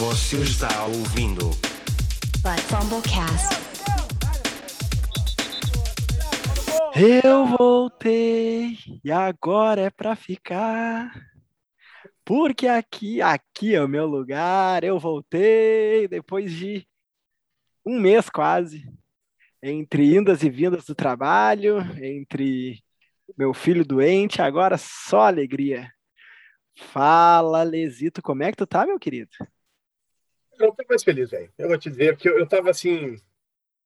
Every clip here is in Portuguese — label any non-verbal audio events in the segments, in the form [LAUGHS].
Você está ouvindo But Fumblecast. Eu voltei e agora é pra ficar. Porque aqui, aqui é o meu lugar. Eu voltei depois de um mês quase, entre indas e vindas do trabalho, entre meu filho doente, agora só alegria. Fala, Lesito, como é que tu tá, meu querido? Eu não tô mais feliz, velho. Eu vou te dizer, porque eu, eu tava assim.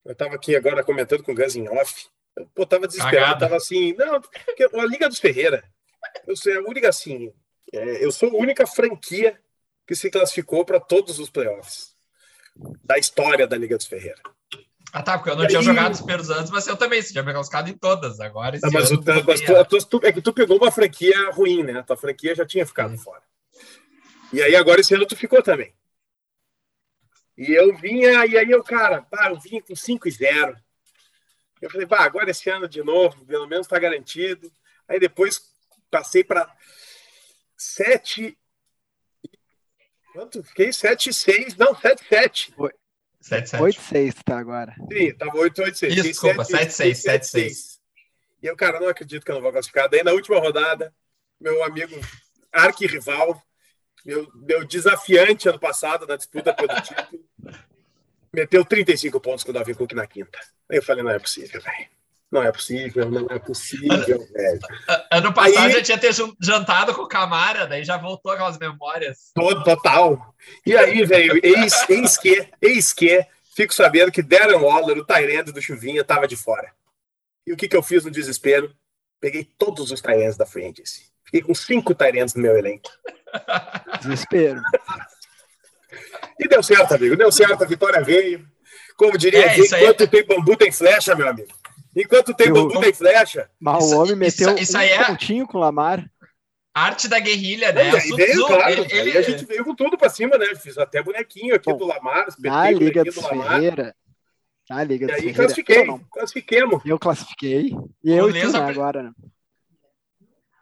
Eu tava aqui agora comentando com o Gus em off. Eu pô, tava desesperado. Cagada. Tava assim. Não, porque a Liga dos Ferreira. Eu sou a única, assim. é, eu sou a única franquia que se classificou para todos os playoffs da história da Liga dos Ferreira. Ah, tá, porque eu não E tinha aí- jogado os primeiros anos, mas eu também, você já me classificado em todas. Agora esse Ah, mas o- mas a- tu- tu- é que tu pegou uma franquia ruim, né? Tua franquia já tinha ficado fora. E aí agora esse ano tu ficou também. E eu vinha, e aí eu, cara, pá, eu vinha com 5 e 0. Eu falei, pá, agora esse ano de novo, pelo menos tá garantido. Aí depois passei para 7. Quanto? Fiquei 7 e 6. Não, 7 e 7. 7, 7. 8-6 tá agora. Sim, tava 8, 8, 6. Isso, desculpa, 7, 6, 7, 6. E eu, cara, não acredito que eu não vou classificar. Daí, na última rodada, meu amigo arquirrival, meu, meu desafiante ano passado na disputa pelo título, meteu 35 pontos com o Davi Cook na quinta. Aí eu falei, não é possível, velho. Não é possível, não é possível, [LAUGHS] velho. Ano passado Aí- já tinha ter jantado com o Camara, daí já voltou aquelas memórias. Todo, total. E aí, velho, eis, eis que, eis que, fico sabendo que Darren Waller, o Tyrande do Chuvinha, tava de fora. E o que, que eu fiz no desespero? Peguei todos os Tyrands da Free Agency. Fiquei com cinco Tyrands no meu elenco. Desespero. E deu certo, amigo. Deu certo, a vitória veio. Como diria, É, isso aí enquanto é- tem bambu, tem flecha, meu amigo. Enquanto tem Eu- bambu, tem flecha. Mas Isso- o homem isso- meteu isso um aí é- pontinho com o Lamar. Arte da guerrilha, né? E aí veio, claro. ele- Aí ele- a gente veio com tudo pra cima, né? Fiz até bonequinho aqui Bom, do Lamar. Na Liga dos do. Ferreira. Na Liga E dos aí Ferreira. classifiquei. Não, não. Classifiquemos. Eu classifiquei. E eu e tu, né, pre- agora, né?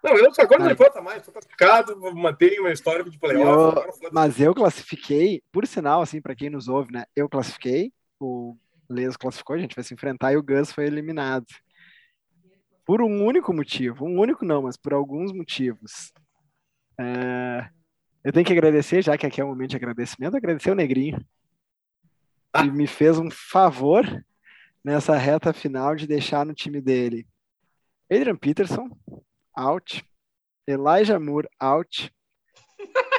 Não, eu agora não Ai. importa mais. Estou classificado, vou manter uma história de playoff. Eu-. Mas eu classifiquei, por sinal, assim, pra quem nos ouve, né? Eu classifiquei, o Leso classificou, a gente vai se enfrentar e o Gus foi eliminado. Por um único motivo. Um único não, mas por alguns motivos. É, Eu tenho que agradecer, já que aqui é um momento de agradecimento, agradecer o Negrinho. Ah. Que me fez um favor nessa reta final de deixar no time dele Adrian Peterson, out. Elijah Moore, out.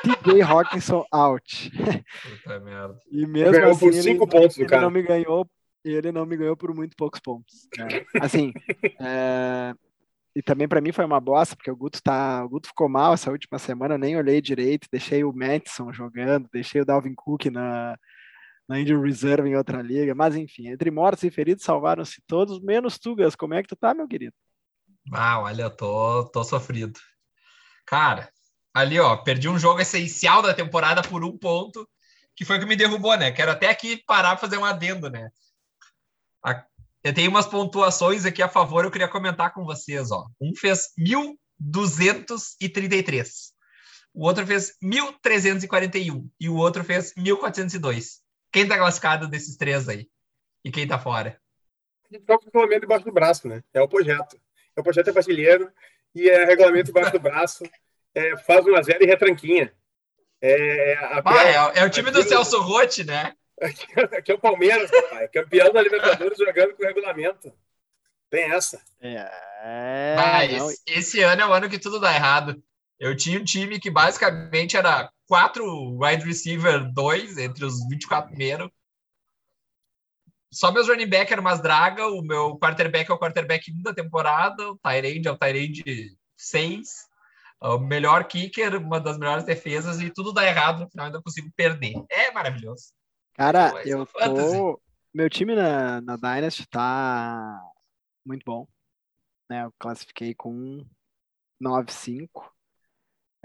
TJ Hawkinson, out. Puta merda. E mesmo Ganhou assim, por ele, cinco pontos do ele cara. não me ganhou, ele não me ganhou por muito poucos pontos. né? Assim, é, [LAUGHS] e também para mim foi uma bosta, porque o Guto tá, o Guto ficou mal essa última semana, eu nem olhei direito, deixei o Madison jogando, deixei o Dalvin Cook na na Injury Reserve em outra liga, mas enfim, entre mortos e feridos salvaram-se todos, menos Tugas. Como é que tu tá, meu querido? Ah, olha, eu tô, tô sofrido. Cara, ali, ó, perdi um jogo essencial da temporada por um ponto, que foi o que me derrubou, né? Quero até aqui parar pra fazer um adendo, né? A- Eu tenho umas pontuações aqui a favor, eu queria comentar com vocês, ó. Um fez 1.233. O outro fez 1.341. E o outro fez 1.402. Quem tá classificado desses três aí? E quem tá fora? Só com o regulamento debaixo do braço, né? É o projeto. É o projeto é brasileiro e é regulamento debaixo do braço. É, faz uma zero e retranquinha. É, a Ah, é, é o time do aquilo- Celso Rotti, né? [LAUGHS] Aqui é o Palmeiras, papai. Campeão da Libertadores jogando com regulamento. Tem essa. É, Ah, esse ano é o ano que tudo dá errado. Eu tinha um time que basicamente era quatro wide receiver, dois entre os 24 primeiros. Só meus running back eram umas draga, o meu quarterback é o quarterback 1 da temporada, o Tyrande é o Tyrande 6, o melhor kicker, uma das melhores defesas, e tudo dá errado, no final ainda consigo perder. É maravilhoso. Cara, eu é fantasy. tô. Meu time na, na Dynasty tá muito bom. Né? Eu classifiquei com 9-5.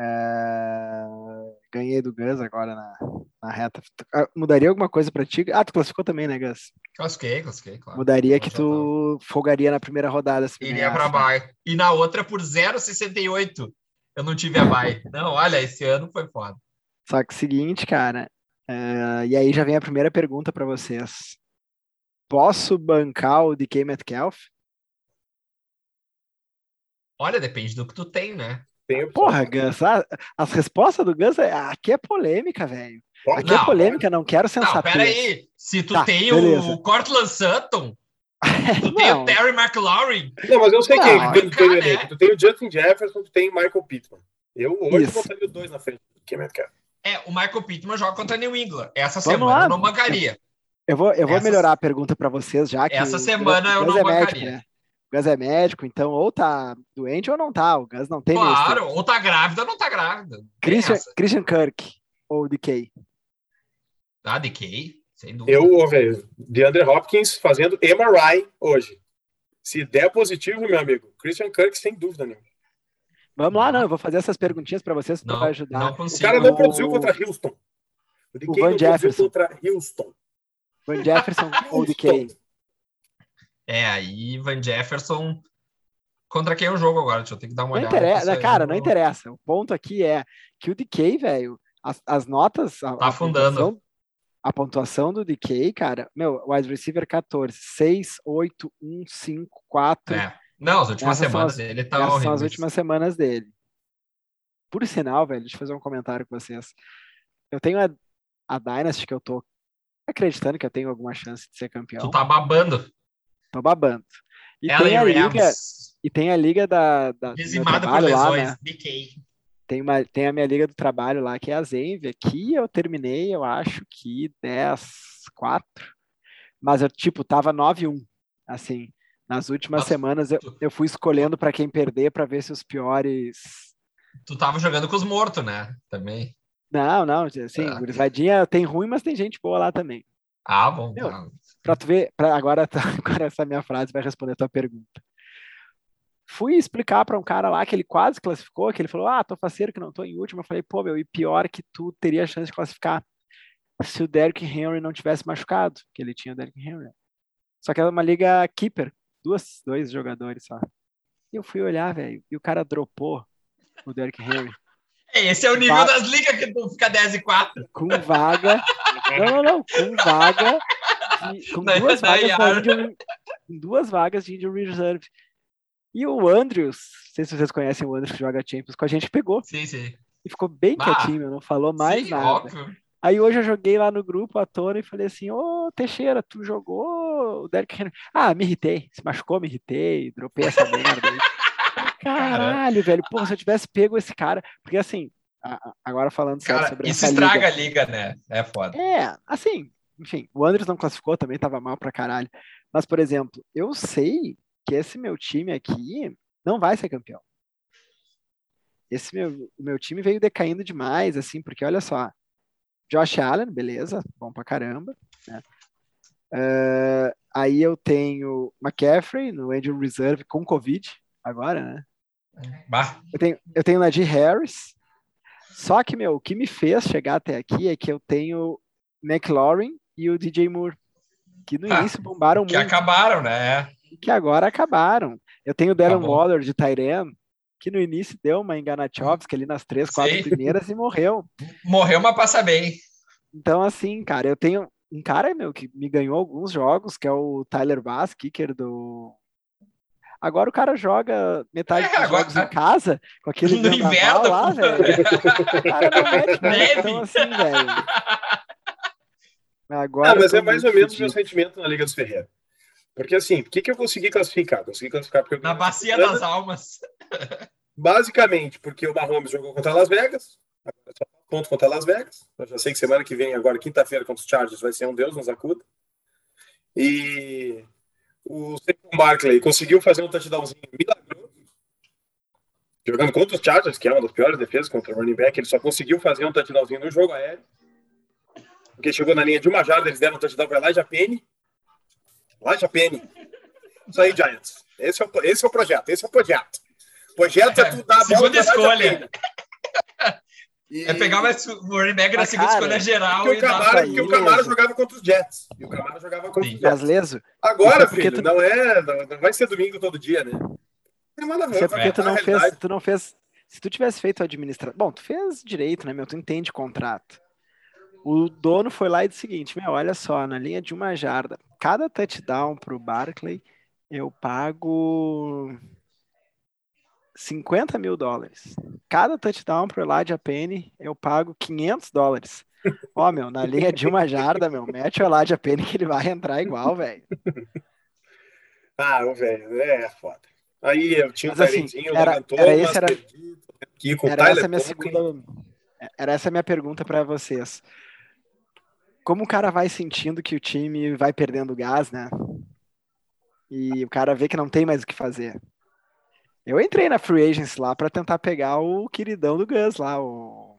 É, Ganhei do Gus agora na, na reta. Ah, Mudaria alguma coisa pra ti? Ah, tu classificou também, né, Gus? Classifiquei, classifiquei, claro. Mudaria que Já tava. tu folgaria na primeira rodada. Iria para bye. E na outra por 0,68. Eu não tive a bye. Não, olha, esse ano foi foda. Só que o seguinte, cara, É, e aí já vem a primeira pergunta para vocês. Posso bancar o DK Metcalf? Olha, depende do que tu tem, né? Tem opção. Porra, Gus, a- as respostas do Gus, é- aqui é polêmica, velho. Aqui é Não, polêmica, não quero Não, sensatez. pera aí. Se tu Tá, tem beleza. o Cortland Sutton, [LAUGHS] tu tem Não, o Terry McLaurin, Não, mas eu sei Não, quem aí, que cara, elenco. Tu tem o Justin Jefferson, tu tem o Michael Pittman. Eu hoje Isso. botaria os dois na frente do que Metcalf. é, o Michael Pittman joga contra New England. Essa Vamos semana lá. eu não bancaria. eu vou, eu vou Essa- melhorar a pergunta para vocês já que Essa semana eu o Gus não é médico, bancaria. né? O Gus é médico, então ou tá doente ou não tá. O Gus não tem Claro, termo. ou tá grávida ou não tá grávida. Christian, essa. Christian Kirk ou DK. Ah, DK, sem dúvida. Eu, velho, DeAndre Hopkins fazendo MRI hoje. Se der positivo, meu amigo, Christian Kirk, sem dúvida nenhuma. Vamos lá, não, eu vou fazer essas perguntinhas para vocês não, para ajudar. não O cara não O- produziu contra Houston. O DK o Van não produziu Jefferson. contra Houston. Van Jefferson ou DK. É, aí Van Jefferson. Contra quem é o jogo agora? Deixa eu ter que dar uma Não olhada. interessa, nessa- cara, não interessa. O ponto aqui é que o DK, velho, as, as notas. A, Tá a afundando. pontuação- A pontuação do DK, cara, meu, wide receiver 14, 6, 8, 1, 5, 4. É. Não, as últimas Essas semanas as- ele tá Essas são horrível. as últimas semanas dele. Por sinal, velho, deixa eu fazer um comentário com vocês. Eu tenho a, a Dynasty que eu tô acreditando que eu tenho alguma chance de ser campeão. Tu tá babando. Tô babando. E Ellen tem a liga, Rams, e tem a liga da, da dizimada por trabalho lá, lesões. né? DK. Tem, uma, tem a minha liga do trabalho lá, que é a Zenvia, que eu terminei, eu acho que 10, 4. Mas eu, tipo, tava 9-1. Assim, nas últimas Nossa, semanas eu, tu- eu fui escolhendo para quem perder para ver se os piores. Tu tava jogando com os mortos, né? Também. Não, não, assim, Ah. gurizadinha tem ruim, mas tem gente boa lá também. Ah, bom. Meu. Pra tu ver, pra, agora, tá- [LAUGHS] agora essa minha frase vai responder a tua pergunta. Fui explicar para um cara lá que ele quase classificou, que ele falou: Ah, tô faceiro que não tô em último. Eu falei: Pô, meu, e pior que tu teria a chance de classificar se o Derrick Henry não tivesse machucado, que ele tinha o Derrick Henry. Só que era uma liga keeper, duas, dois jogadores só. E eu fui olhar, velho, e o cara dropou o Derrick Henry [LAUGHS] Esse é o nível Va- das ligas que tu fica 10 e 4. com vaga. [LAUGHS] Não, não, não, com vaga. de- com Na- duas na vagas injury, com duas vagas de injury reserve. E o Andrews, não sei se vocês conhecem o Andrews que joga Champions com a gente, pegou Sim, sim. e ficou bem Ah, quietinho, não falou mais sim, nada. óbvio. Aí hoje eu joguei lá no grupo à tona e falei assim: Ô Teixeira, tu jogou o Derrick Henry? Ah, me irritei, se machucou, me irritei, dropei essa [LAUGHS] merda aí. Caralho, velho, porra, se eu tivesse pego esse cara, porque assim, agora falando Cara, sobre isso estraga liga. a liga, né? É foda. É, assim, enfim, o Andres não classificou, também tava mal pra caralho. Mas, por exemplo, eu sei que esse meu time aqui não vai ser campeão. Esse meu, meu time veio decaindo demais, assim, porque olha só, Josh Allen, beleza, bom pra caramba, né? Eh, aí eu tenho McCaffrey no Angel Reserve com Covid, agora, né? Bah, Eu tenho, eu tenho Najee Harris. Só que, meu, o que me fez chegar até aqui é que eu tenho McLaurin e o DJ Moore, que no Ah, início bombaram que muito, acabaram, né? que agora acabaram. Eu tenho o Darren. Waller de Tyrion, que no início deu uma enganatiovska ali nas três, quatro Sim. primeiras e morreu. Morreu, mas passa bem. Então, assim, cara, eu tenho um cara, meu, que me ganhou alguns jogos, que é o Tyler Bass, kicker do. Agora o cara joga metade É, dos agora- jogos em casa, com aquele No inverno, lá, velho. O cara não mete [LAUGHS] muito, Neve. então assim, velho. [LAUGHS] Agora Ah, mas é mais ou menos o meu sentimento na Liga dos Ferreira. Porque assim, o que, que eu consegui classificar? Consegui classificar porque eu Na bacia das almas. [LAUGHS] Basicamente, porque o Mahomes jogou contra Las Vegas, ponto contra Las Vegas. Eu já sei que semana que vem, agora quinta-feira, contra os Chargers, vai ser um Deus nos acuda. E o Saquon Barkley conseguiu fazer um touchdownzinho milagroso. Jogando contra os Chargers, que é uma das piores defesas contra o running back, ele só conseguiu fazer um touchdownzinho no jogo aéreo. Porque chegou na linha de uma jarda, eles deram um touchdown para Elijah Penny. Elijah Penny. Isso aí, Giants. Esse é o, esse é o projeto, esse é o projeto. Projeto é tu dar a bola Segunda escolha. E- É pegar mais o running back na segunda cara, escolha geral porque e o dar Camara, pra porque o jogava contra os Jets. E o Camara jogava contra Sim. os Jets. Leso, Agora, é porque filho, tu- não é. Não, não vai ser domingo todo dia, né? É nada isso é porque tu não fez, tu não fez. Se tu tivesse feito administração. Bom, tu fez direito, né, meu? Tu entende contrato. O dono foi lá e disse o seguinte: Meu, olha só, na linha de uma jarda, cada touchdown pro Barkley, eu pago 50 mil dólares. Cada touchdown pro Elijah Penny, eu pago 500 dólares. Ó, meu, na linha de uma jarda, meu, mete o Elijah Penny que ele vai entrar igual, velho. Ah, velho, é foda. Aí eu tinha um Mas, assim, talentinho, era- levantou, era esse, era- aqui com o Era essa minha segunda. Era essa a minha pergunta para vocês. Como o cara vai sentindo que o time vai perdendo gás, né? E o cara vê que não tem mais o que fazer. Eu entrei na free agency lá para tentar pegar o queridão do Gus lá, o,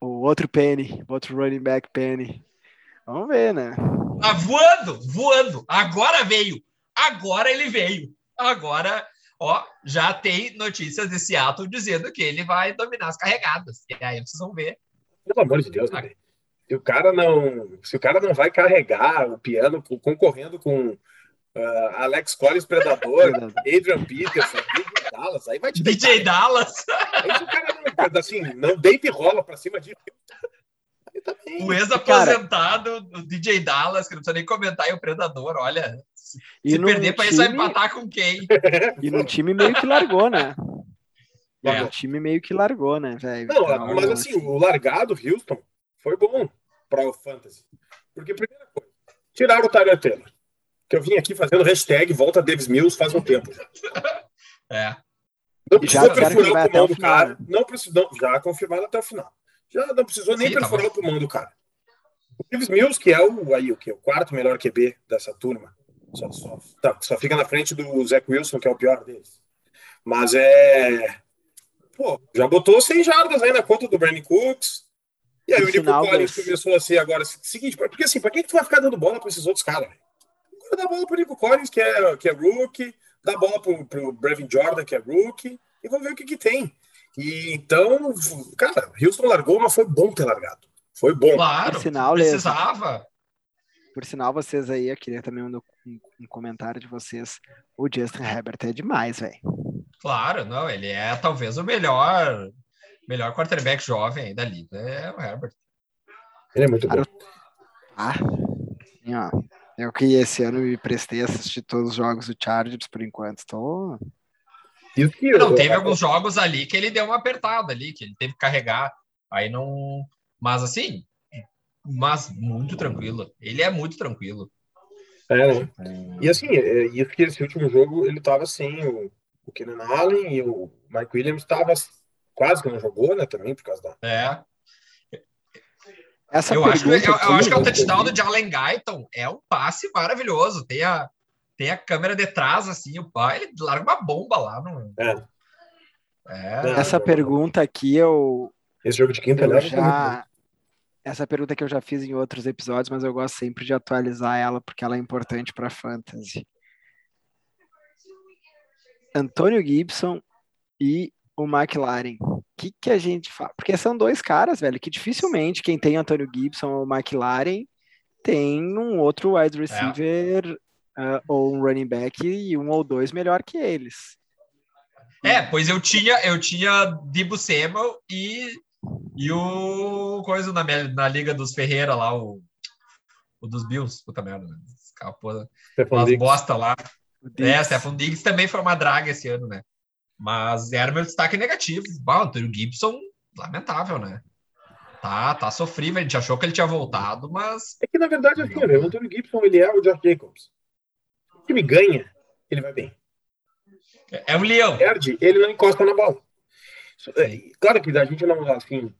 o outro Penny, o outro running back Penny. Vamos ver, né? Tá voando, voando. Agora veio. Agora ele veio. Agora, ó, já tem notícias de Seattle dizendo que ele vai dominar as carregadas. E aí vocês vão ver. Pelo amor de Deus, né? Se o cara não, se o cara não vai carregar o piano co- concorrendo com ah, Alex Collins Predador, Adrian Peterson, DJ Dallas, aí vai te deitar. DJ Dallas, Aí se o cara não, assim, não deita e rola pra cima de aí tá o ex-aposentado, o DJ Dallas, que não precisa nem comentar, e o Predador, olha. Se num perder pra ele, vai time- empatar com quem? E no time meio que largou, né? É. O time meio que largou, né, velho? Não, Então, mas assim, o largado Houston foi bom para o Fantasy. Porque, primeira coisa, tiraram o Tyler Taylor. Que eu vim aqui fazendo hashtag volta Davis Mills faz um tempo já. [LAUGHS] É. Não já precisou perfurar o pulmão do cara. Não precisou, já confirmado até o final. Já não precisou nem Sim, tá perfurar bom. o pulmão do cara. O Davis Mills, que é o, aí, o, que, o quarto melhor QB dessa turma, só, só, tá, só fica na frente do Zach Wilson, que é o pior deles. Mas é. Pô, já botou 100 jardas aí na conta do Brandon Cooks. E aí No o Nico final, Collins começou a ser agora. Seguinte, porque assim, pra que, que tu vai ficar dando bola pra esses outros caras? Agora dá bola pro Nico Collins, que é, que é rookie, dá bola pro, pro Brevin Jordan, que é rookie, e vamos ver o que, que tem. E então, cara, Houston largou, mas foi bom ter largado. Foi bom. Claro, Por sinal, precisava. Por sinal, vocês aí, eu queria também um, um- um comentário de vocês. O Justin Herbert é demais, velho. Claro, não, ele é talvez o melhor melhor quarterback jovem aí da liga, é o Herbert. Ele é muito bom. Ah, sim, ó. Eu que esse ano me prestei a assistir todos os jogos do Chargers por enquanto. Tô... Não, eu- teve alguns jogos ali que ele deu uma apertada ali, que ele teve que carregar, aí não, mas assim, mas muito tranquilo. Ele é muito tranquilo. É, né? E assim, é, isso que esse último jogo ele tava sem o, o Keenan Allen e o Mike Williams estava quase que não jogou, né? Também por causa da. É, Essa eu acho, que, eu, eu acho que é o touchdown do Jalen Guyton é um passe maravilhoso. Tem a, tem a câmera de trás, assim, o pai, ele larga uma bomba lá no. É. É, Essa pergunta aqui eu, Esse jogo de quinta eu né? já. Essa pergunta que eu já fiz em outros episódios, mas eu gosto sempre de atualizar ela porque ela é importante para fantasy. Antônio Gibson e o McLaren. O que, que a gente fala? Porque são dois caras, velho, que dificilmente quem tem Antônio Gibson ou McLaren tem um outro wide receiver ah, ou um running back e um ou dois melhor que eles. É, pois eu tinha, eu tinha Dibu Samuel e, e o coisa na, minha- na liga dos Ferreira lá, o, o dos Bills, puta merda, né? escapou Diggs. bosta lá. É, Diggs. Stephon Diggs também foi uma draga esse ano, né? Mas era meu destaque negativo. Bah, o Antônio Gibson, lamentável, né? Tá, tá sofrível, a gente achou que ele tinha voltado, mas É que na verdade, assim, né, o Antônio Gibson ele é o Josh Jacobs. O time ganha, ele vai bem. é um leão. Perde, ele não encosta na bola. É, claro que a gente não, assim.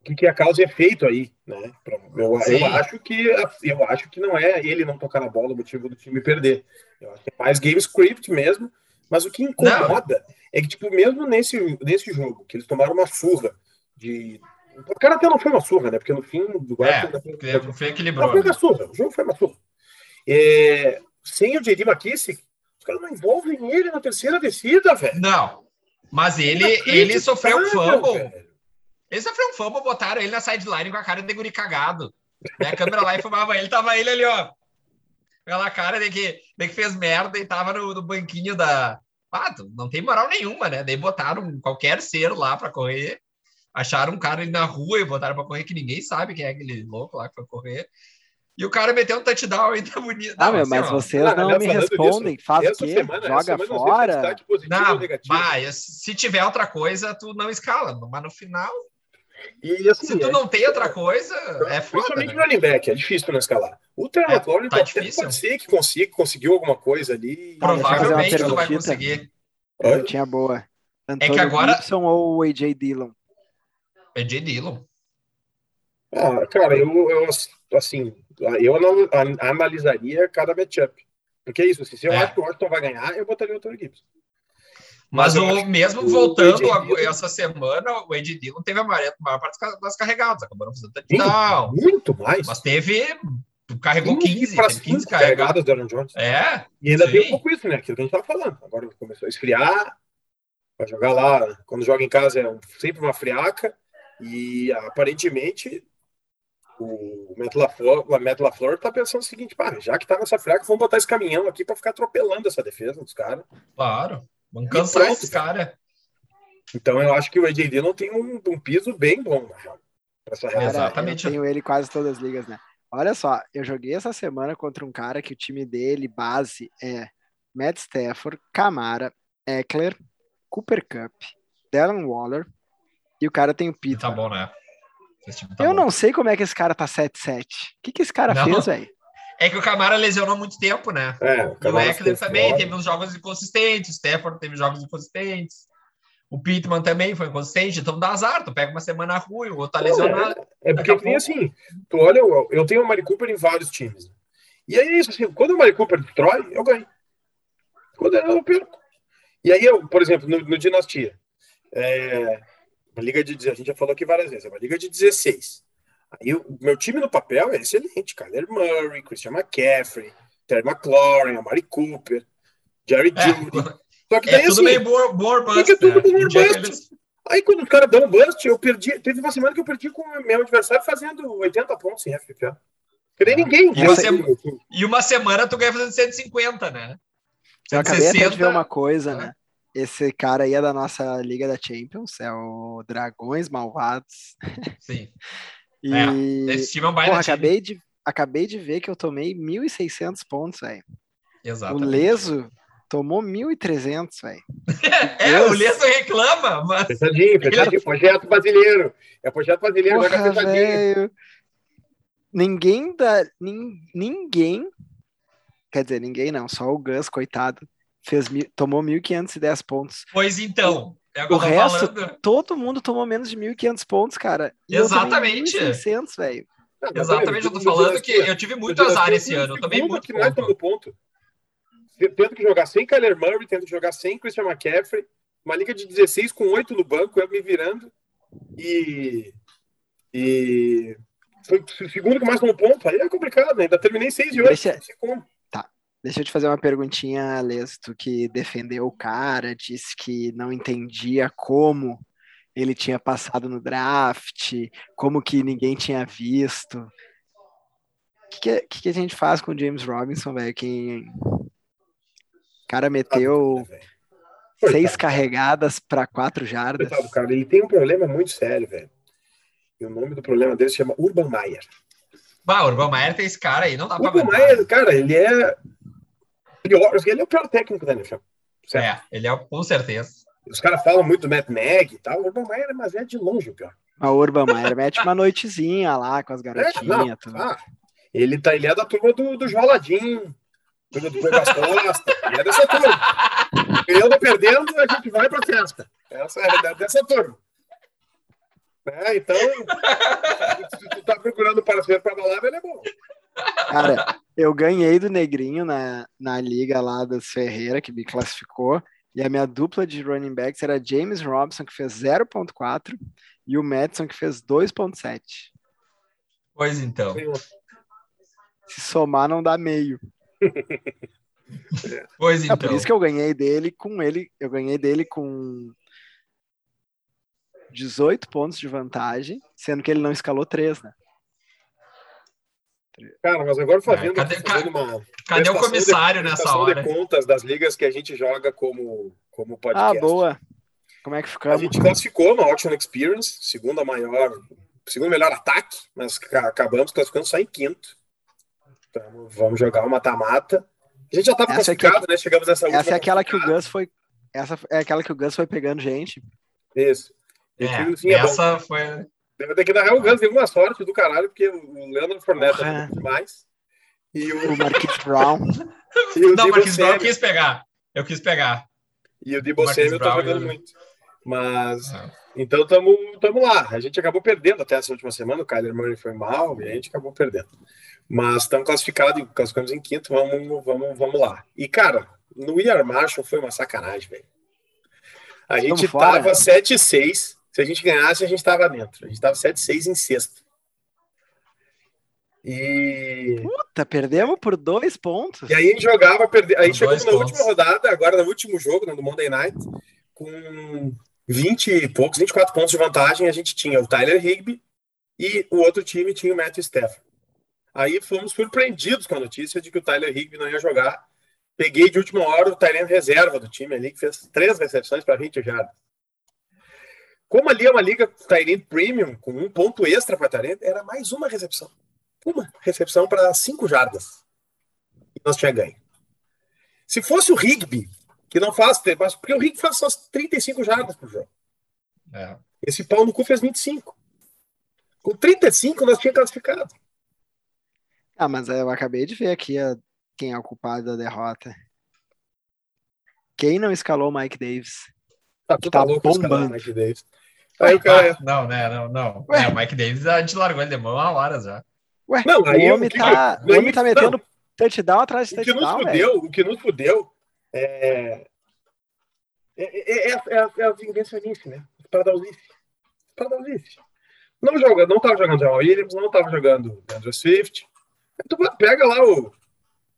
O que, que é causa e efeito aí, né? Eu, eu, acho que, eu acho que não é ele não tocar na bola o motivo do time perder. Eu acho que é mais game script mesmo. Mas o que incomoda é que, tipo, mesmo nesse, nesse jogo, que eles tomaram uma surra de. O cara até não foi uma surra, né? Porque no fim do É, ainda foi- Foi não, foi né? uma surra. O jogo foi uma surra. É, sem o J.D. McKissick, os caras não envolvem ele na terceira descida, velho. Não, mas ele, ele sofreu um fumble. Ele sofreu um fumble, botaram ele na sideline com a cara de guri cagado. Daí a câmera lá e filmava ele, tava ele ali, ó. Aquela cara de que, de que fez merda e tava no, no banquinho da. Ah, não tem moral nenhuma, né? Daí botaram qualquer ser lá pra correr. Acharam um cara ali na rua e botaram pra correr, que ninguém sabe quem é aquele louco lá que foi correr. E o cara meteu um touchdown ainda bonito. Ah, Não, meu, assim, mas ó, vocês não me respondem. disso, Faz o quê? semana- Joga fora? Não, negativo. vai, se tiver outra coisa, tu não escala. Mas no final, E assim, se tu é- não tem outra coisa, é foda, Principalmente né? running back, é difícil tu não escalar. O Terry É, McLaurin tá pode, ser que consiga, conseguiu alguma coisa ali. Eu Provavelmente tu vai conseguir. Perguntinha boa. Antônio que agora- Gibson ou o AJ Dillon? É J. Dillon. Ah, cara, eu, eu assim, eu anal- an- analisaria cada matchup. Porque é isso, assim, se eu É. acho que o Washington vai ganhar, eu botaria o Tony Gibson. Mas, Mas o, mesmo o voltando Dillon- essa semana, o Ed Dillon teve a maior, parte das- das carregadas. Não fazendo touchdown. muito mais. Mas teve. Carregou 15, para teve 15 carregadas. do Aaron Jones. É, E ainda Sim. tem um pouco isso, né? Aquilo que a gente tava falando. Agora começou a esfriar, vai jogar lá. Quando joga em casa é um- sempre uma friaca. E aparentemente o Matt LaFleur, o Matt LaFleur tá pensando o seguinte: pá, já que tá nessa friaca, vamos botar esse caminhão aqui para ficar atropelando essa defesa dos caras. claro. Vamos E cansar pronto, esses caras. Então eu acho que o AJ Dillon tem um, um piso bem bom Cara. Exatamente. Eu tenho ele quase todas as ligas, né? Olha só, eu joguei essa semana contra um cara que o time dele, base, é Matt Stafford, Camara, Eckler, Cooper Cup, Dylan Waller e o cara tem o Tá Pittman. bom, né? Esse tá eu bom. não sei como é que esse cara tá 7-7. O que, que esse cara Não. fez, velho? É que o Camara lesionou muito tempo, né? É, E o Camara Eckler ficou também fora. teve uns jogos inconsistentes, o Stafford teve jogos inconsistentes. O Pittman também foi inconsistente, então dá azar. Tu pega uma semana ruim, o outro tá lesionado. É porque Daqui a tem assim, tu olha, eu, eu tenho o Mari Cooper em vários times. E aí é isso, assim, quando o Mari Cooper destrói, eu ganho. Quando eu não, eu perco. E aí, eu, por exemplo, no, no Dinastia, é, uma liga de, a gente já falou aqui várias vezes, é uma liga de 16. Aí o meu time no papel é excelente, Kyler Murray, Christian McCaffrey, Terry McLaurin, Amari Cooper, Jerry Judy. Só que É, daí, é tudo assim, meio boa, boa bust, Fica tudo né? dia bust. eles- Aí quando os caras dão um bust, eu perdi. Teve uma semana que eu perdi com o meu adversário fazendo 80 pontos em FPA. Que nem ninguém. E Eu você- assim, E uma semana tu ganha fazendo 150, né? Eu acabei até de ver uma coisa, né? né? Esse cara aí é da nossa Liga da Champions, é o Dragões Malvados. Sim. [LAUGHS] E, Esse time é um baita porra, time. acabei de, acabei de ver que eu tomei 1.600 pontos, velho. O Exatamente. Leso tomou 1.300, velho. [LAUGHS] É, o Deus. Leso reclama, mas Fechadinho, fechadinho. Projeto brasileiro. É projeto brasileiro, Porra, fechadinho. velho. Ninguém da. nin- ninguém. Quer dizer, ninguém não, só o Gus, coitado, fez, mil- tomou 1.510 pontos. pois então. É o resto- falando. Todo mundo tomou menos de 1.500 pontos, cara. E Exatamente. 1.600, velho. Exatamente, eu tô falando no que eu tive muito azar Dinastia, esse eu ano. Eu tomei segundo muito que mais tomou ponto. ponto. Tendo que jogar sem Kyler Murray, tendo que jogar sem Christian McCaffrey. Uma liga de 16 com 8 no banco, eu me virando. E. E. Foi o segundo que mais tomou ponto. Aí é complicado, né? Ainda terminei 6 e 8. Deixa- Não sei como. Deixa eu te fazer uma perguntinha, Les. Tu que defendeu o cara, disse que não entendia como ele tinha passado no draft, como que ninguém tinha visto. O que, que, que a gente faz com o James Robinson, velho? Quem. O cara meteu Velho. seis carregadas para quatro jardas. Coitado, cara, ele tem um problema muito sério, velho. E o nome do problema dele se chama Urban Meyer. Bah, Urban Meyer tem esse cara aí, não dá pra Urban. Meyer, cara, ele é pior, ele é o pior técnico da NFL. Certo? É, ele é com certeza. Os caras falam muito do Matt Mag e tal. O Urban Meyer, mas é de longe o pior. A Urban Meyer mete uma noitezinha lá com as É, não, garotinhas. tudo. ah, ele, tá, ele é da turma do, do Joladinho, turma do Douglas Costa, ele é dessa turma. Ganhando perdendo, a gente vai pra festa. Essa é da- dessa turma. Né, Então, se tu tá procurando parceiro pra balada, ele é bom. Cara, eu ganhei do Negrinho na, na liga lá das Ferreira, que me classificou, e a minha dupla de running backs era James Robson, que fez 0.4, e o Madison, que fez 2.7. Pois então. Se somar, não dá meio. [LAUGHS] Pois É então. por isso que eu ganhei dele com ele, eu ganhei dele com 18 pontos de vantagem, sendo que ele não escalou 3, né? Cara, mas agora fazendo, cadê- fazendo uma Cadê o comissário de, nessa hora? de contas das ligas que a gente joga como, como Ah, podcast. boa. Como é que A ficamos? gente classificou no Auction Experience, segunda maior, segundo melhor ataque, mas ca- acabamos classificando só em quinto. Então, vamos jogar o mata-mata. A gente já estava Essa aqui- classificado, né? Chegamos nessa última. Essa é aquela que o. Gus foi. Essa é aquela que o Gus foi pegando gente. Isso. E É, fim é bom. essa foi. Daqui na real, o Gans deu uma sorte do caralho, porque o Leandro Fournette Porra. é muito mais. E o, O Marquinhos Brown. [LAUGHS] e o Não, Debo Marquinhos Brown eu quis pegar. Eu quis pegar. E o Debo Samuel tá jogando e o- muito. Mas, Ah. então tamo, tamo lá. A gente acabou perdendo até essa última semana. O Kyler Murray foi mal e a gente acabou perdendo. Mas estamos classificados, classificamos em quinto. Vamos, vamos, vamos lá. E, cara, no We Are Marshall foi uma sacanagem, velho. A gente tava 7-6. Se a gente ganhasse, a gente tava dentro. A gente tava 7-6 em sexto. E Puta, perdemos por dois pontos. e aí a gente jogava, perde... aí dois na pontos. última rodada, agora no último jogo, né, no Monday Night, com 20 e poucos, 24 pontos de vantagem, a gente tinha o Tyler Higby e o outro time tinha o Matthew Stafford. Aí fomos surpreendidos com a notícia de que o Tyler Higby não ia jogar. Peguei de última hora o Tyler reserva do time ali, que fez três recepções para 20 jardas. Como ali é uma liga Tyrant Premium, com um ponto extra para Tyrant, era mais uma recepção. Uma recepção para cinco jardas. E nós tinha ganho. Se fosse o Rigby, que não faz, mas porque o Rigby faz só 35 jardas por jogo. É. Esse pau no cu fez 25. Com 35 nós tínhamos classificado. Ah, mas eu acabei de ver aqui a- quem é o culpado da derrota. Quem não escalou o Mike Davis? Tá, tu Tá tá louco bombando. Mike Davis. Aí o cara. Ah, [LAUGHS] não, né? Não, não. Ué. É, o Mike Davis, a gente largou ele de mão há horas já. Ué, Não, aí o homem que- tá, o homem tá não. metendo touchdown atrás de O que nos touchdown, velho. fudeu, o que nos fudeu é. É, é, é, é, a- é a vingança nisso, né? Paradaulice. Paradaulice. Não joga, não tava jogando Jamal Williams, não tava jogando Andrew Swift. Tu pega lá o.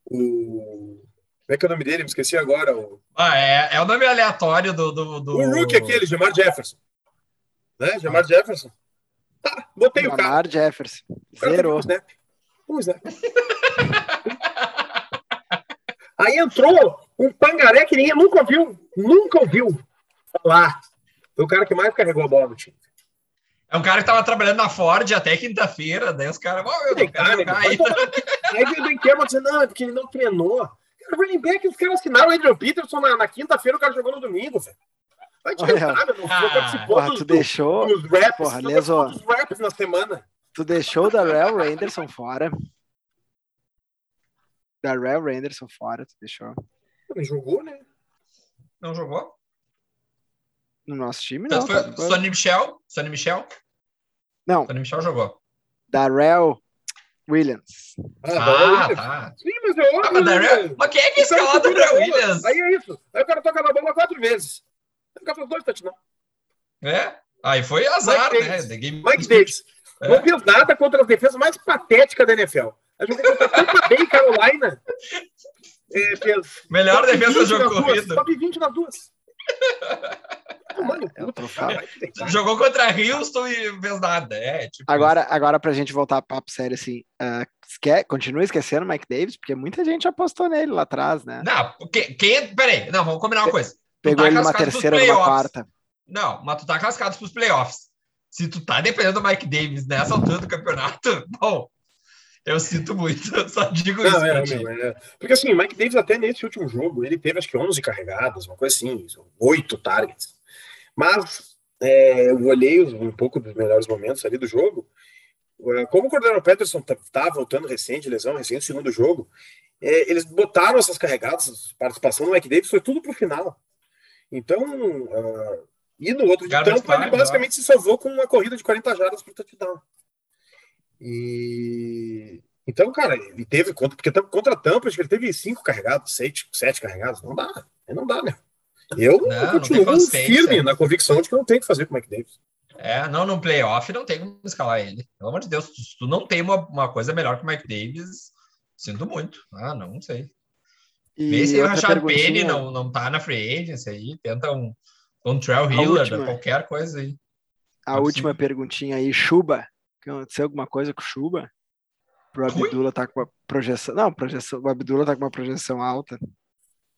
O. Como é que é o nome dele? Me esqueci agora. O, Ah, é, é o nome aleatório do. do, do... o Rookie aquele, Jamar Jefferson. Né? Jamar Jefferson. Tá, botei o cara. Lamar Jefferson. Zerou. Um snap. Um snap. Aí entrou um pangaré que ninguém nunca ouviu. Nunca ouviu falar. Foi o cara que mais carregou a bola no time. É um cara que tava trabalhando na Ford até quinta-feira, daí os caras, oh, eu não quero Cara, jogar vai aí. veio o Ben Campbell dizendo, não, é porque ele não treinou. Cara, o running back, os caras assinaram o Adrian Peterson na, na quinta-feira, o cara jogou no domingo, velho. Vai [LAUGHS] te Olha. meu. Não Ah, não participou Porra, dos, tu deixou, dos raps. porra, não Leso. participou dos raps na semana. tu deixou o Darrell Randerson fora. Darrell Randerson fora, tu deixou. Ele jogou, né? Não jogou? No nosso time, não. Tanto Tá foi. Sonny Michel. Sonny Michel. Não, Sonny Michel jogou. Darrell Williams. Ah, Williams. tá. Sim, mas eu Ah, mas, Darrell- mas quem é que cara escalou o a Darrell. Williams? Aí é isso. Aí o cara toca na bola quatro vezes. Cara faz dois touchdowns. É? Aí foi azar, Mike né? Davis. The game- Mike Davis. É. Não fez nada contra as defesas mais patéticas da NFL. A jogou contra Tampa Bay, Carolina. É, fez Melhor top defesa 20 do jogo corrido. Top 20 nas duas. Mano, é o puta, troféu. [LAUGHS] cara, vai te deitar. Jogou contra Houston e fez nada. É, tipo. Agora, agora pra gente voltar a papo sério, assim, ah, esque- continua esquecendo o Mike Davis, porque muita gente apostou nele lá atrás, né? Não, quem, quem. Peraí, não, vamos combinar uma coisa. Pegou tá ele numa terceira ou numa quarta. Não, mas tu tá classificado pros playoffs. Se tu tá dependendo do Mike Davis nessa altura do campeonato, [LAUGHS] bom, eu sinto muito. Eu só digo isso Não, pra é, meu, é. Porque assim, o Mike Davis até nesse último jogo, ele teve acho que 11 carregadas, uma coisa assim, oito targets. Mas é, eu olhei um pouco dos melhores momentos ali do jogo. É, Como o Cordero Peterson tá, tá voltando recente, lesão, recente, segundo jogo, é, eles botaram essas carregadas, participação do Mike Davis, foi tudo pro final. Então, ah, e no outro de Garbage campo, ele time, basicamente se salvou com uma corrida de 40 jardas pro touchdown. E então, cara, ele teve contra, porque contra a Tampa, acho que ele teve cinco carregados, sete, sete carregados. Não dá, não dá, né? Eu Não, não continuo consistência. firme na convicção de que não tem o que fazer com o Mike Davis. É, não, no playoff não tem como escalar ele. Pelo amor de Deus, se tu não tem uma, uma coisa melhor que o Mike Davis, sinto muito. Ah, não sei. Vê se o Rashad Penny não, não tá na free agency aí, tenta um, um Trail última. qualquer coisa aí. a não é última perguntinha aí, Chuba. Aconteceu alguma coisa com o Chuba? Pro? Abdullah tá com uma projeção. Não, projeção, o Abdullah tá com uma projeção alta.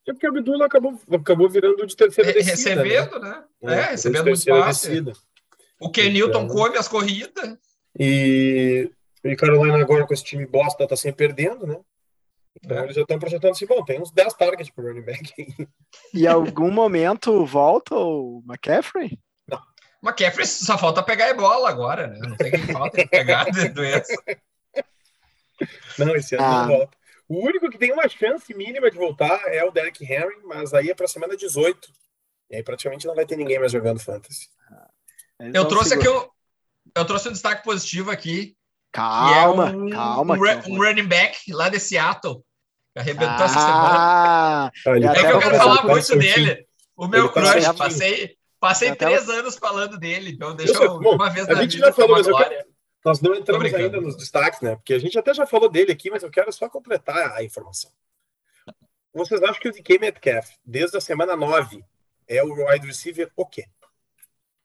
É porque o Abdullah acabou, acabou virando de terceira Re- descida. né? recebendo, né? É, virou de recebendo muito terceira passe. descida. O Kenilton Então- come as corridas. E, e Carolina agora com esse time bosta tá sempre perdendo, né? Então É. eles já estão projetando assim, bom, tem uns 10 targets pro running back aí. E em algum momento volta o McCaffrey? McCaffrey só falta pegar a bola agora, né? Não sei quem falta ele pegar de doença. Não, esse ano Ah. não volta. O único que tem uma chance mínima de voltar é o Derek Henry, mas aí é pra semana 18. E aí praticamente não vai ter ninguém mais jogando fantasy. Eles Eu vão trouxe aqui um, eu trouxe um destaque positivo aqui, Calma, que é um, calma. um, eu um running back lá de Seattle. Arrebentou essa semana. Ah, Olha, E É que eu quero falar muito dele. O meu Ele tá crush, soltinho. passei, passei Até três anos falando dele, então deixa eu, bom, uma vez a na gente vida já falou, mas eu glória. Nós não entramos ainda nos destaques, né? Porque a gente até já falou dele aqui, mas eu quero só completar a informação. Vocês acham que o DK Metcalf, desde a semana 9, é o wide receiver o quê?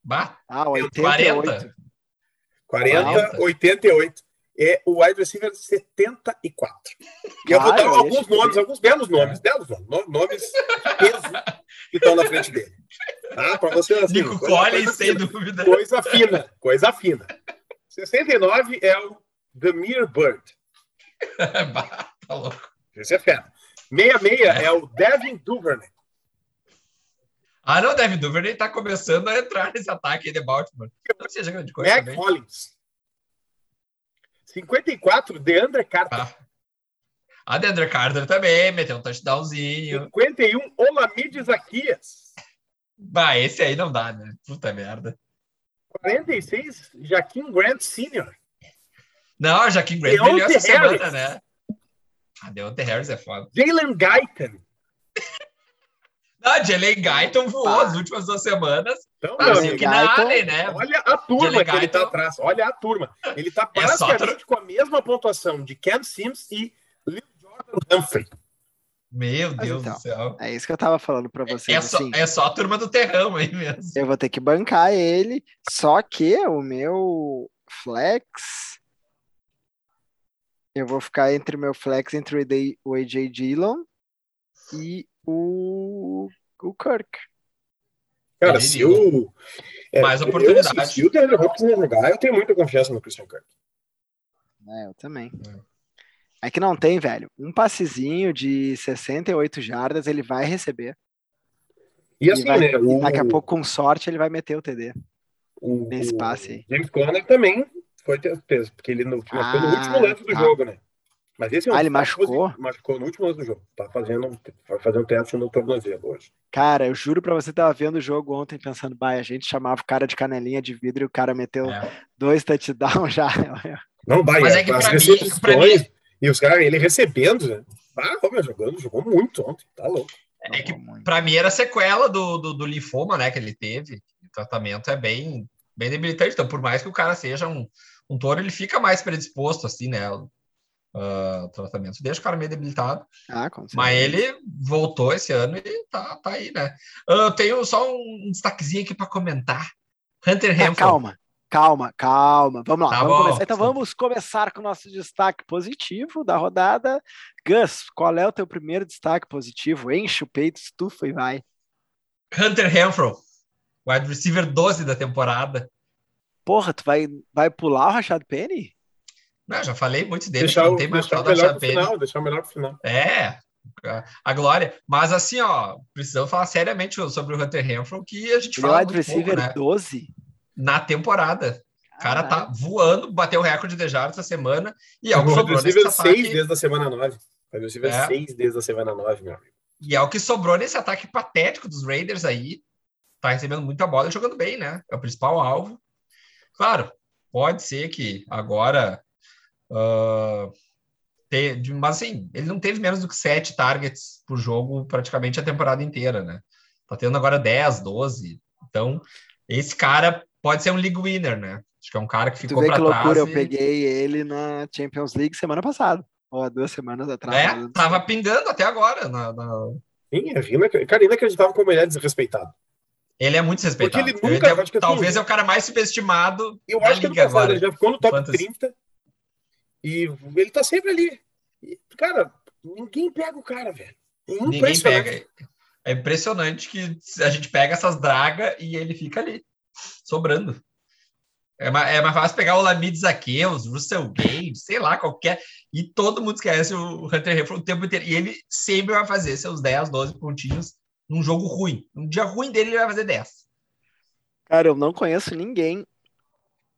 Bah, ah, 88. 40. 40, 40. 88. É o wide receiver 74. E eu vou dar alguns te nomes, alguns belos nomes, belos nomes, no- nomes de peso que estão na frente dele. Tá? Pra vocês assim. Nico Collins, sem fina. dúvida. Coisa fina, coisa fina. 69 é o Demir Bird. [LAUGHS] tá louco. Esse é fera. 66 é o Devin Duvernay. Ah, não, Devin Duvernay tá começando a entrar nesse ataque aí de Baltimore. Não seja grande coisa Mac também. Collins. 54, DeAndre Carter. Tá. A Deandre Carter também meteu um touchdownzinho. 51, Olamide Zaquias. Bah, esse aí não dá, né? Puta merda. 46, Jaquim Grant Sr. Não, Jaquim Grant brilhou essa Harris. semana, né? A Deontay Harris é foda. Jalen Guyton. A Jalen Guyton voou as últimas duas semanas. Então, meu assim, amigo, que na Guyton- Allen, né? olha a turma Jalen que ele tá atrás. Olha a turma. Ele tá [LAUGHS] É só praticamente com a mesma pontuação de Cam Sims e Lil Jordan Humphrey. Meu Mas Deus então, do céu. É isso que eu tava falando pra vocês. É só, assim. é só a turma do terrão aí mesmo. Eu vou ter que bancar ele, só que o meu flex. Eu vou ficar entre o meu flex entre o AJ o AJ Dillon e o, o Kirk. Cara, Ele se o. é, Mais eu, oportunidade. assim, se o DeAndre Hopkins não jogar, eu tenho muita confiança no Christian Kirk. É, eu também. É. É que não tem, velho. Um passezinho de 68 jardas ele vai receber. E assim, vai- né? O, Daqui a pouco, com sorte, ele vai meter o TD. o, nesse passe aí. James Conner também foi ter peso, porque ele no, machucou no Ah, último lance do tá. jogo, né? Mas esse é um Ah, ele machucou? Machucou no último lance do jogo. Tá fazendo, vai fazer um teste no tornozelo hoje. Cara, eu juro pra você, tava vendo o jogo ontem pensando, bah, a gente chamava o cara de canelinha de vidro e o cara meteu É. dois touchdowns [LAUGHS] já. Não, vai, Mas é, é que as pra mim- recepções pra mim- e os caras, ele recebendo, né? Ah, meu, jogando, jogou muito ontem, tá louco. É que pra mim era sequela do, do, do linfoma, né, que ele teve. O tratamento é bem, bem debilitante. Então, por mais que o cara seja um, um touro, ele fica mais predisposto, assim, né? O tratamento deixa o cara meio debilitado. Ah, Mas ele voltou esse ano e tá, tá aí, né? Ah, Eu tenho só um destaquezinho aqui para comentar. Hunter Tá, calma, calma, calma. Vamos lá, Tá vamos começar. Então vamos começar com o nosso destaque positivo da rodada. Gus, qual é o teu primeiro destaque positivo? Enche o peito, estufa e vai. Hunter Renfro, wide receiver 12 da temporada. Porra, tu vai, vai pular o Rashad Penny? Não, já falei muito dele, Deixar, não tem mais deixar o melhor pro final, deixar o melhor pro final. É, a- a glória. Mas assim, ó, precisamos falar seriamente sobre o Hunter Renfro, que a gente é fala wide muito pouco, receiver né? 12? Na temporada. O cara tá Caralho. voando, bateu o recorde de jardas essa semana e é o que sobrou nesse receiver ataque. 6 desde a semana 9. O receiver É. 6 desde a semana 9, meu amigo. E é o que sobrou nesse ataque patético dos Raiders aí. Tá recebendo muita bola e jogando bem, né? É o principal alvo. Claro, pode ser que agora. De- mas assim, ele não teve menos do que sete targets por jogo praticamente a temporada inteira, né? Tá tendo agora 10, 12. Então, esse cara pode ser um league winner, né? Acho que é um cara que Tu ficou vê para que trás. loucura, eu e- peguei ele na Champions League semana passada. Ou há duas semanas atrás. É, tava pingando até agora. na- na- Sim, é ina- cara, inacreditável como ele é desrespeitado. Ele é muito respeitado. Porque ele Ele nunca- é- acho que assim, talvez é o cara mais subestimado Eu da acho que passado agora. ele já ficou no top Fantasy. 30 e ele tá sempre ali. E, cara, ninguém pega o cara, velho. Ninguém Impressionante. pega. É impressionante que a gente pega essas dragas e ele fica ali, sobrando. É mais, é mais fácil pegar o Lamid Zaqueus, Russell Gage, sei lá, qualquer. E todo mundo esquece o Hunter Renfro o tempo inteiro. E ele sempre vai fazer seus 10, 12 pontinhos num jogo ruim. Um dia ruim dele, ele vai fazer 10. Cara, eu não conheço ninguém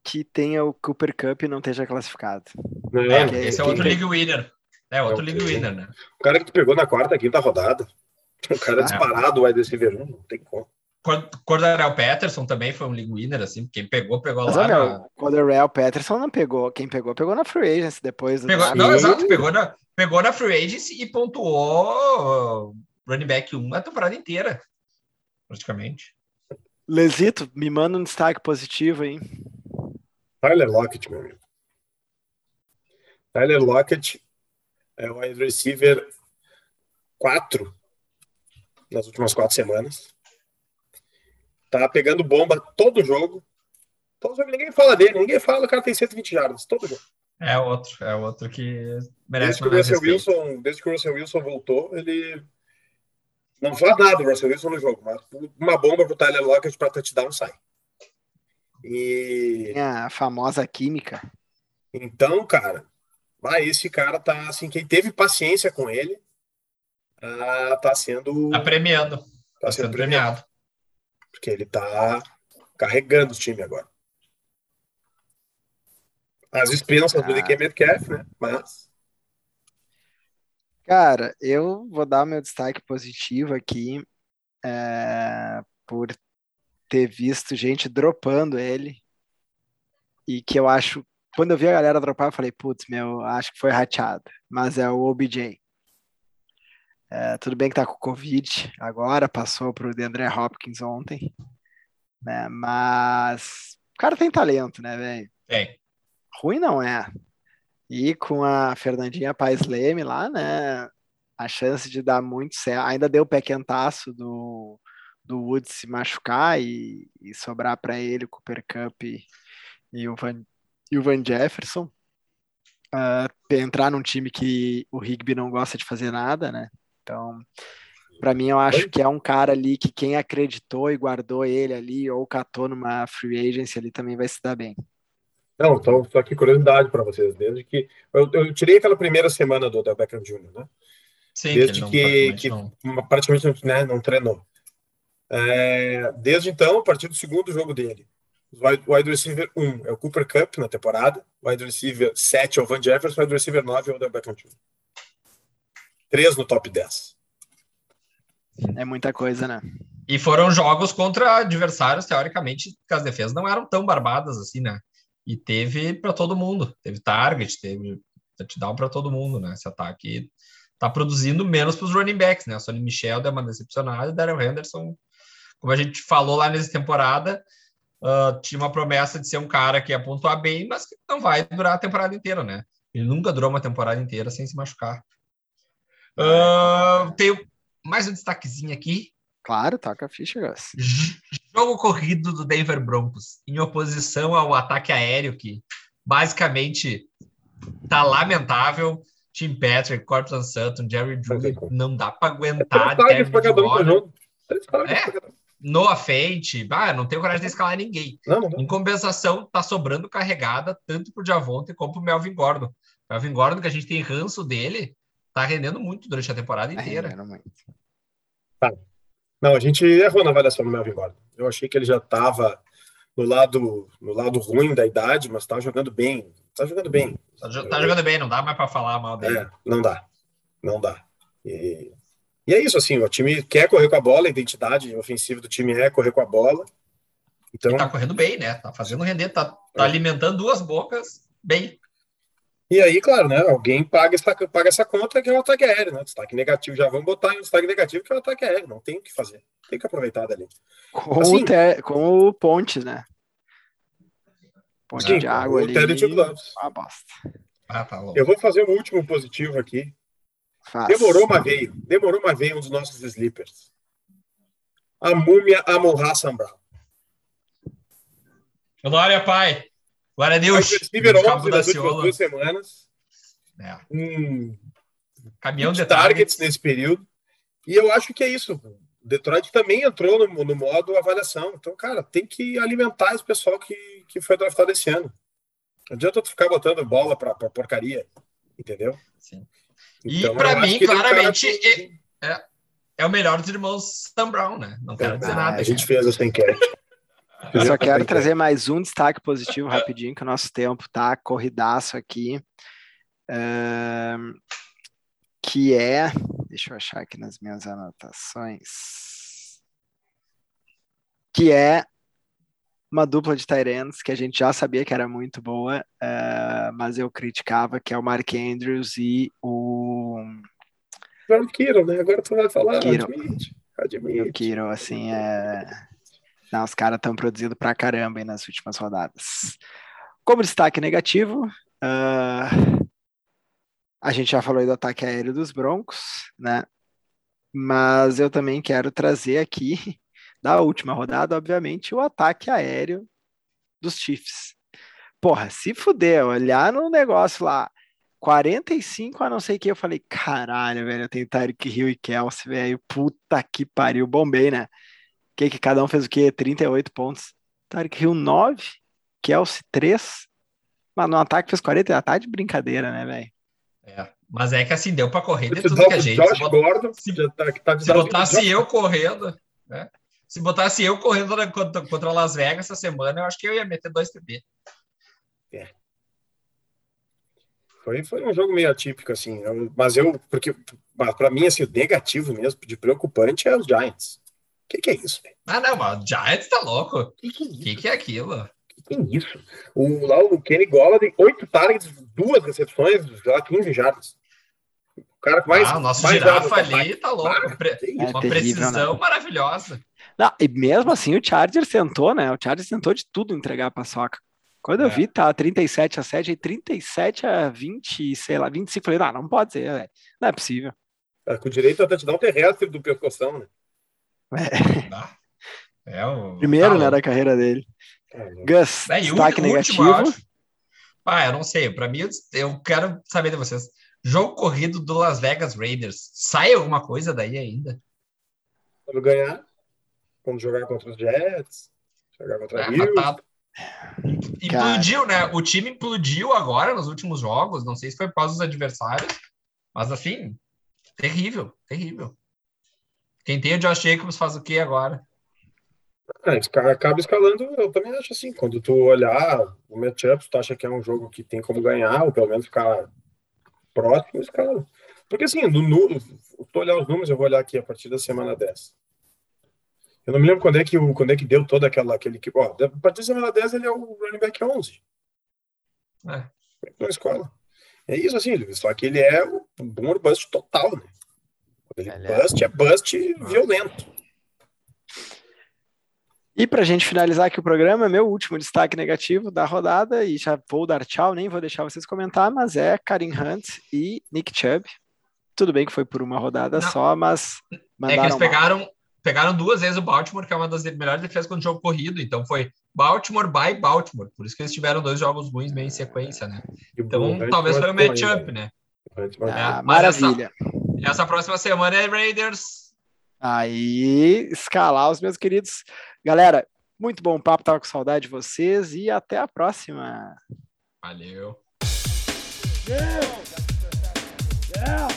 que tenha o Cooper Cup e não esteja classificado. É, Ok, esse é outro tem? League Winner. É, outro Ok. League Winner, né? O cara que tu pegou na quarta, quinta rodada. O cara Ah. disparado, o wide receiver 1, não tem como. Cor- Cordarel Patterson também foi um League Winner, assim. Quem pegou, pegou Mas, lá. na- meu, o Cordarrelle Patterson não pegou. Quem pegou, pegou na Free Agency depois Pegou, não, exato, pegou na, pegou na Free Agency e pontuou running back 1 a temporada inteira, praticamente. Lesito, me manda um destaque positivo aí. Tyler Lockett, meu amigo. Tyler Lockett é o wide receiver 4 nas últimas quatro semanas. Tá pegando bomba todo jogo. Todo jogo ninguém fala dele, ninguém fala, o cara tem 120 jardas, todo jogo. É outro, é outro que Desde merece que, o Russell. Wilson, desde que o Russell Wilson voltou, ele não faz nada o Russell Wilson no jogo, mas uma bomba pro Tyler Lockett pra touchdown sai. E a famosa química. Então, cara, vai, esse cara tá assim, quem teve paciência com ele, ah, tá sendo, Tá premiando, tá tá sendo sendo premiado, premiado. porque ele tá carregando o time agora. As expensas do Ah. DK Metcalf, né? Mas Cara, eu vou dar meu destaque positivo aqui é, por ter visto gente dropando ele e que eu acho, quando eu vi a galera dropar, eu falei, putz, meu, acho que foi rateado, mas é o OBJ. É, tudo bem que tá com Covid agora, passou pro DeAndre Hopkins ontem, né? Mas o cara tem talento, né, velho? Tem. Ruim não é. E com a Fernandinha Paes Leme lá, né? A chance de dar muito certo. Ainda deu pé quentaço do, do Woods se machucar e, e sobrar para ele o Cooper Cup e, e o, Van, e o Van Jefferson. Ah, entrar num time que o Higby não gosta de fazer nada, né? Então, para mim, eu acho que é um cara ali que quem acreditou e guardou ele ali ou catou numa free agency ali também vai se dar bem. não, então só aqui curiosidade para vocês, desde que eu, eu tirei aquela primeira semana do Odell Beckham Jr., né? Sim, Desde que- praticamente que- não- Uma- praticamente né, não treinou. É, desde então, a partir do segundo jogo dele, o wide- receiver 1 é o Cooper Cup na temporada, wide receiver 7 é o Van Jefferson, wide receiver 9 é o Odell Beckham Jr. Três no top 10. É muita coisa, né? E foram jogos contra adversários, teoricamente, que as defesas não eram tão barbadas assim, né? E teve para todo mundo. Teve target, teve touchdown para todo mundo, né? Esse ataque tá produzindo menos para os running backs, né? A Sonny Michel deu uma decepcionada e o Daryl Henderson, como a gente falou lá nessa temporada, ah, tinha uma promessa de ser um cara que ia pontuar bem, mas que não vai durar a temporada inteira, né? Ele nunca durou uma temporada inteira sem se machucar. Ah, tenho mais um destaquezinho aqui. Claro, toca a ficha, Gus. Jogo corrido do Denver Broncos, em oposição ao ataque aéreo, que basicamente tá lamentável. Tim Patrick, Cortland Sutton, Jerry como. não dá para Três aguentar. para cada um jogo. Três É. cada um. Noah Fate, ah, não tenho coragem de escalar ninguém. Não, não, não. Em compensação, tá sobrando carregada tanto pro Javonte como pro Melvin Gordon. Melvin Gordon, que a gente tem ranço dele, tá rendendo muito durante a temporada Tá inteira. muito. Não, a gente errou na avaliação do Melvin Gordon. Eu achei que ele já estava no lado, no lado ruim da idade, mas estava jogando bem. Tá jogando bem. Tá, tá jogando bem, não dá mais para falar mal dele. É, não dá. Não dá. E, e é isso, assim, o time quer correr com a bola, a identidade ofensiva do time é correr com a bola. Então, E tá correndo bem, né? Tá fazendo render, tá, tá É. alimentando duas bocas bem. e aí, claro, né? Alguém paga essa, paga essa conta que é o ataque aéreo, né? Destaque negativo, já vamos botar em um destaque negativo que é o ataque aéreo. Não tem o que fazer. Tem que aproveitar dali. Com, Assim- o, Te- com o Pontes, né? Ponte Sim, de água o ali. Gloves. Uma bosta. Ah, tá louco. Eu vou fazer o último positivo aqui. Faz. Demorou, mas veio. Demorou, mas veio um dos nossos sleepers. A múmia Amon Hassan Brown. Glória, pai. Glória a Deus. 11 da das últimas duas semanas. É. Um Caminhão de targets targets. nesse período. E eu acho que é isso. Detroit também entrou no, no, modo avaliação. Então, cara, tem que alimentar esse pessoal que, que foi draftado esse ano. Não adianta tu ficar botando bola pra, pra porcaria. Entendeu? Sim. Então, e para mim, claramente, é, é, o melhor dos irmãos Sam Brown, né? Não quero é, dizer nada. A gente fez essa enquete. [LAUGHS] Eu só quero trazer mais um destaque positivo rapidinho, que o nosso tempo tá corridaço aqui. Uh, que é. Deixa eu achar aqui nas minhas anotações. Que é uma dupla de Tyrants que a gente já sabia que era muito boa, uh, mas eu criticava, que é o Mark Andrews e o. Agora o Kiro, né? Agora tu vai falar, Kiro. admite. admite. O Kiro, assim, é. Não, os caras estão produzindo pra caramba aí nas últimas rodadas. Como destaque negativo, uh, a gente já falou aí do ataque aéreo dos Broncos, né? Mas eu também quero trazer aqui da última rodada, obviamente, o ataque aéreo dos Chiefs. Porra, se fuder, olhar no negócio lá, 45 a não sei o que, eu falei, caralho, velho, eu tenho Tyreek Hill e Kelsey, velho, puta que pariu, bombei, né? Que que cada um fez o quê? 38 pontos. Tyreek Hill 9, Kelsey 3, mas no ataque fez 40, tá de brincadeira, né, velho? É. Mas é que assim, deu para correr de tudo que a gente. Se, bot... se, tá, tá se botasse eu correndo, né? Se botasse eu correndo contra, contra Las Vegas essa semana, eu acho que eu ia meter dois TB. É. Foi, foi um jogo meio atípico, assim. mas eu, porque para mim, assim, o negativo mesmo, de preocupante é os Giants. O que, que, é isso? Ah, não, mas o Giants tá louco. O que, que, é que, que, é aquilo? Que, que é isso? O, lá o Kenny Golladay, oito targets, duas recepções, lá 15 jardas. O cara mais. Ah, o nosso mais girafa ali tá louco. Pre é uma terrível, precisão né? maravilhosa. Não, e mesmo assim o Chargers tentou, né? O Chargers tentou de tudo entregar a paçoca. Quando é. eu vi, tá 37 a 7, e 37 a 20, sei lá, 25. Falei, não, não pode ser, velho. Não é possível. É, com direito até te dar um terrestre do pescoção, né? É. é o... Primeiro, tá né, da carreira dele. É, Gus, é, destaque negativo. Último, ah, eu não sei. Para mim, eu quero saber de vocês. Jogo corrido do Las Vegas Raiders. Sai alguma coisa daí ainda? Quando ganhar, quando jogar contra os Jets, jogar contra é, Bills. Tá... Implodiu, né? O time implodiu agora nos últimos jogos. Não sei se foi após os adversários, mas assim, terrível, terrível. Quem tem o Josh Jacobs faz o que agora? É, acaba escalando, eu também acho assim, quando tu olhar o matchup, tu acha que é um jogo que tem como ganhar, ou pelo menos ficar próximo, escala. Porque assim, no, no, tu olhar os números, eu vou olhar aqui a partir da semana 10. Eu não me lembro quando é que, o, quando é que deu toda aquela aquele que. Ó, a partir da semana 10 ele é o running back 11. É. Na escola. É isso assim, só que ele é o bom bust total, né? Quando ele, ele é bust, é, é bust violento. E para a gente finalizar aqui o programa, meu último destaque negativo da rodada, e já vou dar tchau, nem vou deixar vocês comentar, mas é Karim Hunt e Nick Chubb. Tudo bem que foi por uma rodada Não. só, mas. É que eles pegaram, pegaram duas vezes o Baltimore, que é uma das melhores defesas quando jogo corrido, então foi Baltimore by Baltimore, por isso que eles tiveram dois jogos ruins meio em sequência, né? Então talvez foi o matchup, né? Ah, é, maravilha. Essa, essa próxima semana é Raiders. Aí, escalar os meus queridos Galera, muito bom papo, tava com saudade de vocês e até a próxima. Valeu. Yeah. Yeah.